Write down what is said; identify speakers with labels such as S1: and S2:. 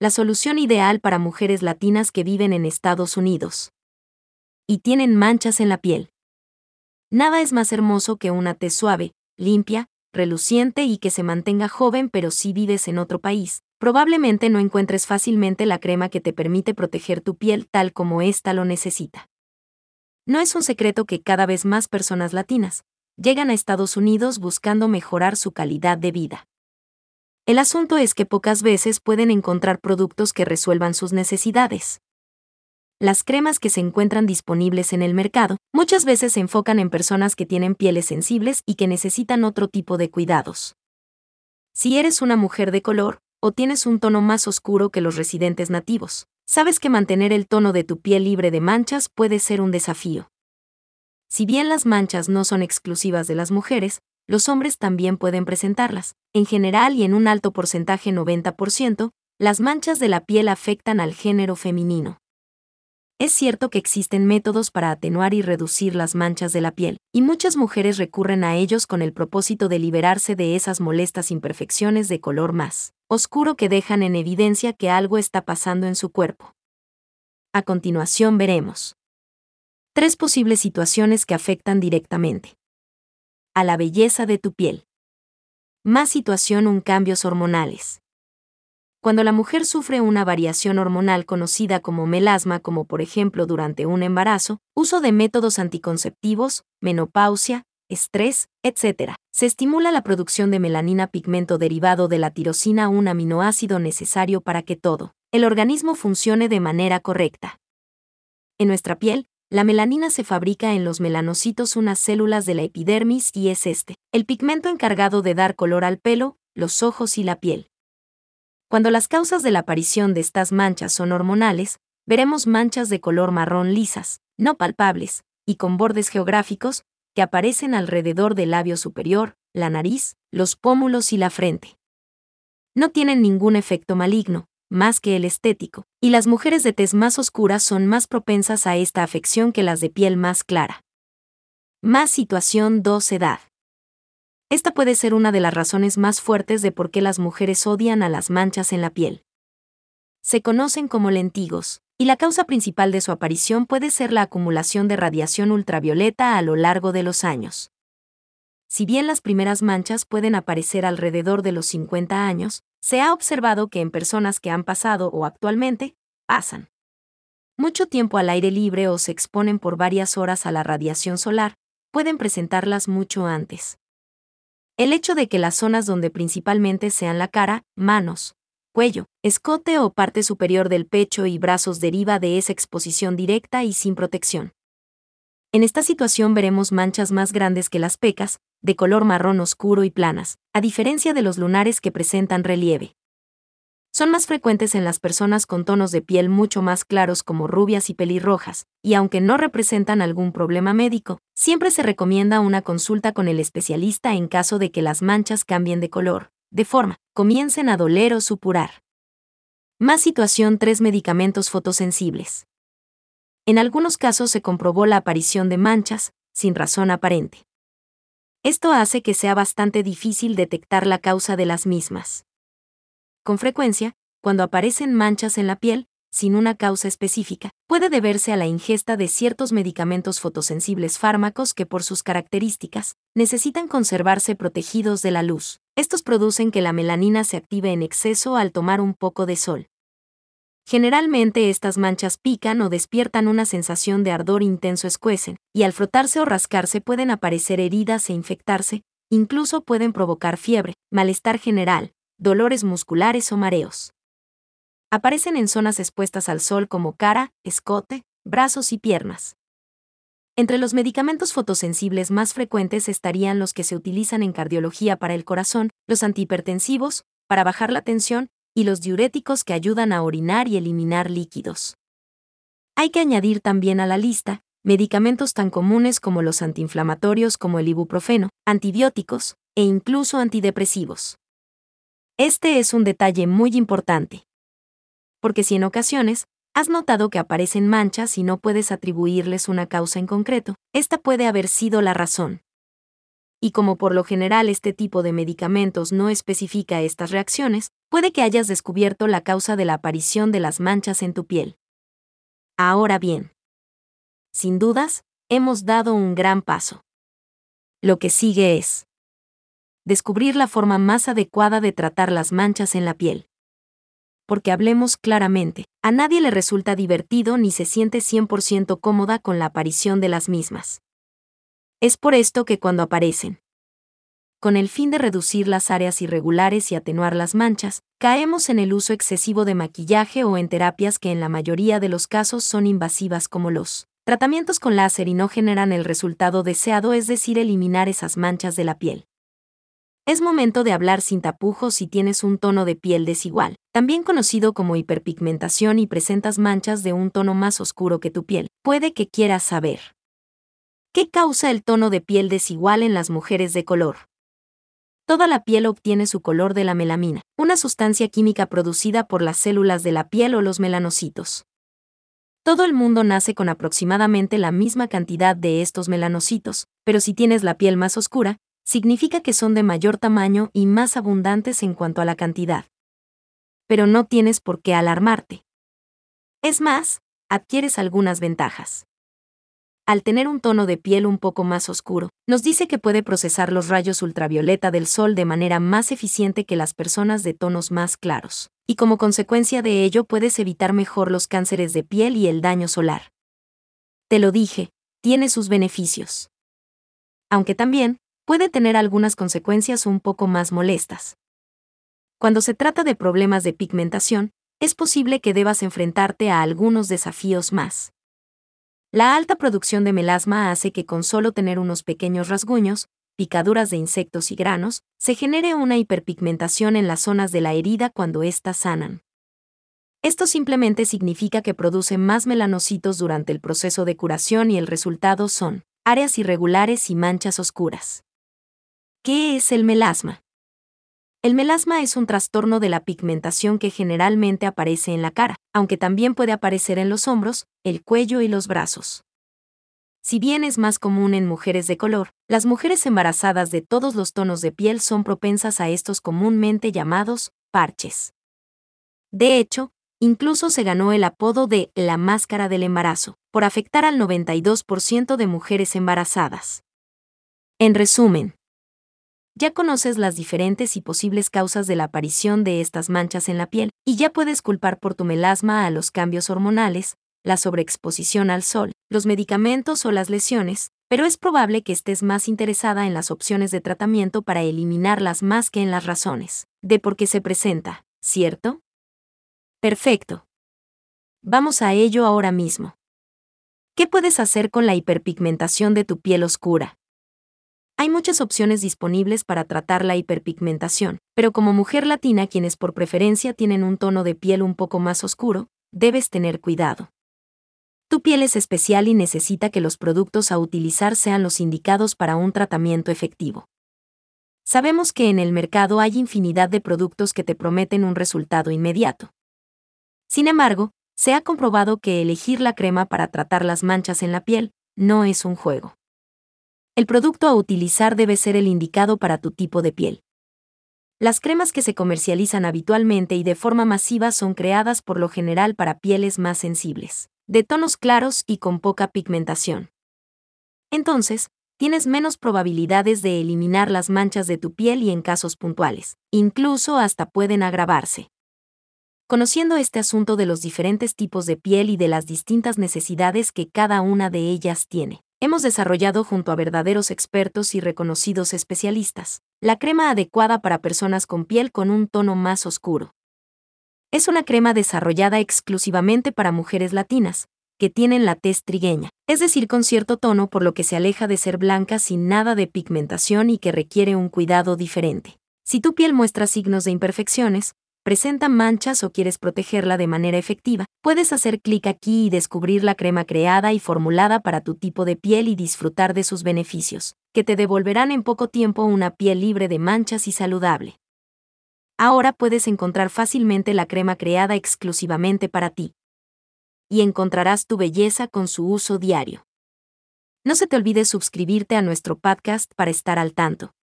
S1: la solución ideal para mujeres latinas que viven en Estados Unidos. Y tienen manchas en la piel. Nada es más hermoso que una tez suave, limpia, reluciente y que se mantenga joven pero si vives en otro país, probablemente no encuentres fácilmente la crema que te permite proteger tu piel tal como ésta lo necesita. No es un secreto que cada vez más personas latinas llegan a Estados Unidos buscando mejorar su calidad de vida. El asunto es que pocas veces pueden encontrar productos que resuelvan sus necesidades. Las cremas que se encuentran disponibles en el mercado muchas veces se enfocan en personas que tienen pieles sensibles y que necesitan otro tipo de cuidados. Si eres una mujer de color, o tienes un tono más oscuro que los residentes nativos, sabes que mantener el tono de tu piel libre de manchas puede ser un desafío. Si bien las manchas no son exclusivas de las mujeres, los hombres también pueden presentarlas. En general y en un alto porcentaje 90%, las manchas de la piel afectan al género femenino. Es cierto que existen métodos para atenuar y reducir las manchas de la piel, y muchas mujeres recurren a ellos con el propósito de liberarse de esas molestas imperfecciones de color más oscuro que dejan en evidencia que algo está pasando en su cuerpo. A continuación veremos tres posibles situaciones que afectan directamente a la belleza de tu piel. Más situación un cambios hormonales. Cuando la mujer sufre una variación hormonal conocida como melasma, como por ejemplo durante un embarazo, uso de métodos anticonceptivos, menopausia, estrés, etc., se estimula la producción de melanina pigmento derivado de la tirosina, un aminoácido necesario para que todo el organismo funcione de manera correcta. En nuestra piel, la melanina se fabrica en los melanocitos, unas células de la epidermis, y es este, el pigmento encargado de dar color al pelo, los ojos y la piel. Cuando las causas de la aparición de estas manchas son hormonales, veremos manchas de color marrón lisas, no palpables, y con bordes geográficos, que aparecen alrededor del labio superior, la nariz, los pómulos y la frente. No tienen ningún efecto maligno, más que el estético, y las mujeres de tez más oscura son más propensas a esta afección que las de piel más clara. Más situación 2 edad. Esta puede ser una de las razones más fuertes de por qué las mujeres odian a las manchas en la piel. Se conocen como lentigos, y la causa principal de su aparición puede ser la acumulación de radiación ultravioleta a lo largo de los años. Si bien las primeras manchas pueden aparecer alrededor de los 50 años, se ha observado que en personas que han pasado o actualmente, pasan mucho tiempo al aire libre o se exponen por varias horas a la radiación solar, pueden presentarlas mucho antes. El hecho de que las zonas donde principalmente sean la cara, manos, cuello, escote o parte superior del pecho y brazos deriva de esa exposición directa y sin protección. En esta situación veremos manchas más grandes que las pecas, de color marrón oscuro y planas, a diferencia de los lunares que presentan relieve. Son más frecuentes en las personas con tonos de piel mucho más claros como rubias y pelirrojas, y aunque no representan algún problema médico, siempre se recomienda una consulta con el especialista en caso de que las manchas cambien de color, de forma, comiencen a doler o supurar. Más situación 3 medicamentos fotosensibles. En algunos casos se comprobó la aparición de manchas, sin razón aparente. Esto hace que sea bastante difícil detectar la causa de las mismas. Con frecuencia, cuando aparecen manchas en la piel, sin una causa específica, puede deberse a la ingesta de ciertos medicamentos fotosensibles fármacos que por sus características necesitan conservarse protegidos de la luz. Estos producen que la melanina se active en exceso al tomar un poco de sol. Generalmente estas manchas pican o despiertan una sensación de ardor intenso escuecen, y al frotarse o rascarse pueden aparecer heridas e infectarse, incluso pueden provocar fiebre, malestar general, dolores musculares o mareos. Aparecen en zonas expuestas al sol como cara, escote, brazos y piernas. Entre los medicamentos fotosensibles más frecuentes estarían los que se utilizan en cardiología para el corazón, los antihipertensivos, para bajar la tensión, y los diuréticos que ayudan a orinar y eliminar líquidos. Hay que añadir también a la lista medicamentos tan comunes como los antiinflamatorios como el ibuprofeno, antibióticos e incluso antidepresivos. Este es un detalle muy importante. Porque si en ocasiones has notado que aparecen manchas y no puedes atribuirles una causa en concreto, esta puede haber sido la razón. Y como por lo general este tipo de medicamentos no especifica estas reacciones, puede que hayas descubierto la causa de la aparición de las manchas en tu piel. Ahora bien, sin dudas, hemos dado un gran paso. Lo que sigue es descubrir la forma más adecuada de tratar las manchas en la piel. Porque hablemos claramente, a nadie le resulta divertido ni se siente 100% cómoda con la aparición de las mismas. Es por esto que cuando aparecen, con el fin de reducir las áreas irregulares y atenuar las manchas, caemos en el uso excesivo de maquillaje o en terapias que en la mayoría de los casos son invasivas como los tratamientos con láser y no generan el resultado deseado, es decir, eliminar esas manchas de la piel. Es momento de hablar sin tapujos si tienes un tono de piel desigual, también conocido como hiperpigmentación y presentas manchas de un tono más oscuro que tu piel. Puede que quieras saber. ¿Qué causa el tono de piel desigual en las mujeres de color? Toda la piel obtiene su color de la melamina, una sustancia química producida por las células de la piel o los melanocitos. Todo el mundo nace con aproximadamente la misma cantidad de estos melanocitos, pero si tienes la piel más oscura, significa que son de mayor tamaño y más abundantes en cuanto a la cantidad. Pero no tienes por qué alarmarte. Es más, adquieres algunas ventajas al tener un tono de piel un poco más oscuro, nos dice que puede procesar los rayos ultravioleta del sol de manera más eficiente que las personas de tonos más claros, y como consecuencia de ello puedes evitar mejor los cánceres de piel y el daño solar. Te lo dije, tiene sus beneficios. Aunque también, puede tener algunas consecuencias un poco más molestas. Cuando se trata de problemas de pigmentación, es posible que debas enfrentarte a algunos desafíos más. La alta producción de melasma hace que con solo tener unos pequeños rasguños, picaduras de insectos y granos, se genere una hiperpigmentación en las zonas de la herida cuando éstas sanan. Esto simplemente significa que produce más melanocitos durante el proceso de curación y el resultado son áreas irregulares y manchas oscuras. ¿Qué es el melasma? El melasma es un trastorno de la pigmentación que generalmente aparece en la cara, aunque también puede aparecer en los hombros, el cuello y los brazos. Si bien es más común en mujeres de color, las mujeres embarazadas de todos los tonos de piel son propensas a estos comúnmente llamados parches. De hecho, incluso se ganó el apodo de la máscara del embarazo, por afectar al 92% de mujeres embarazadas. En resumen, ya conoces las diferentes y posibles causas de la aparición de estas manchas en la piel, y ya puedes culpar por tu melasma a los cambios hormonales, la sobreexposición al sol, los medicamentos o las lesiones, pero es probable que estés más interesada en las opciones de tratamiento para eliminarlas más que en las razones de por qué se presenta, ¿cierto? Perfecto. Vamos a ello ahora mismo. ¿Qué puedes hacer con la hiperpigmentación de tu piel oscura? Hay muchas opciones disponibles para tratar la hiperpigmentación, pero como mujer latina quienes por preferencia tienen un tono de piel un poco más oscuro, debes tener cuidado. Tu piel es especial y necesita que los productos a utilizar sean los indicados para un tratamiento efectivo. Sabemos que en el mercado hay infinidad de productos que te prometen un resultado inmediato. Sin embargo, se ha comprobado que elegir la crema para tratar las manchas en la piel no es un juego. El producto a utilizar debe ser el indicado para tu tipo de piel. Las cremas que se comercializan habitualmente y de forma masiva son creadas por lo general para pieles más sensibles, de tonos claros y con poca pigmentación. Entonces, tienes menos probabilidades de eliminar las manchas de tu piel y en casos puntuales, incluso hasta pueden agravarse. Conociendo este asunto de los diferentes tipos de piel y de las distintas necesidades que cada una de ellas tiene, hemos desarrollado junto a verdaderos expertos y reconocidos especialistas, la crema adecuada para personas con piel con un tono más oscuro. Es una crema desarrollada exclusivamente para mujeres latinas, que tienen la tez trigueña, es decir, con cierto tono por lo que se aleja de ser blanca sin nada de pigmentación y que requiere un cuidado diferente. Si tu piel muestra signos de imperfecciones, presenta manchas o quieres protegerla de manera efectiva, puedes hacer clic aquí y descubrir la crema creada y formulada para tu tipo de piel y disfrutar de sus beneficios, que te devolverán en poco tiempo una piel libre de manchas y saludable. Ahora puedes encontrar fácilmente la crema creada exclusivamente para ti. Y encontrarás tu belleza con su uso diario. No se te olvide suscribirte a nuestro podcast para estar al tanto.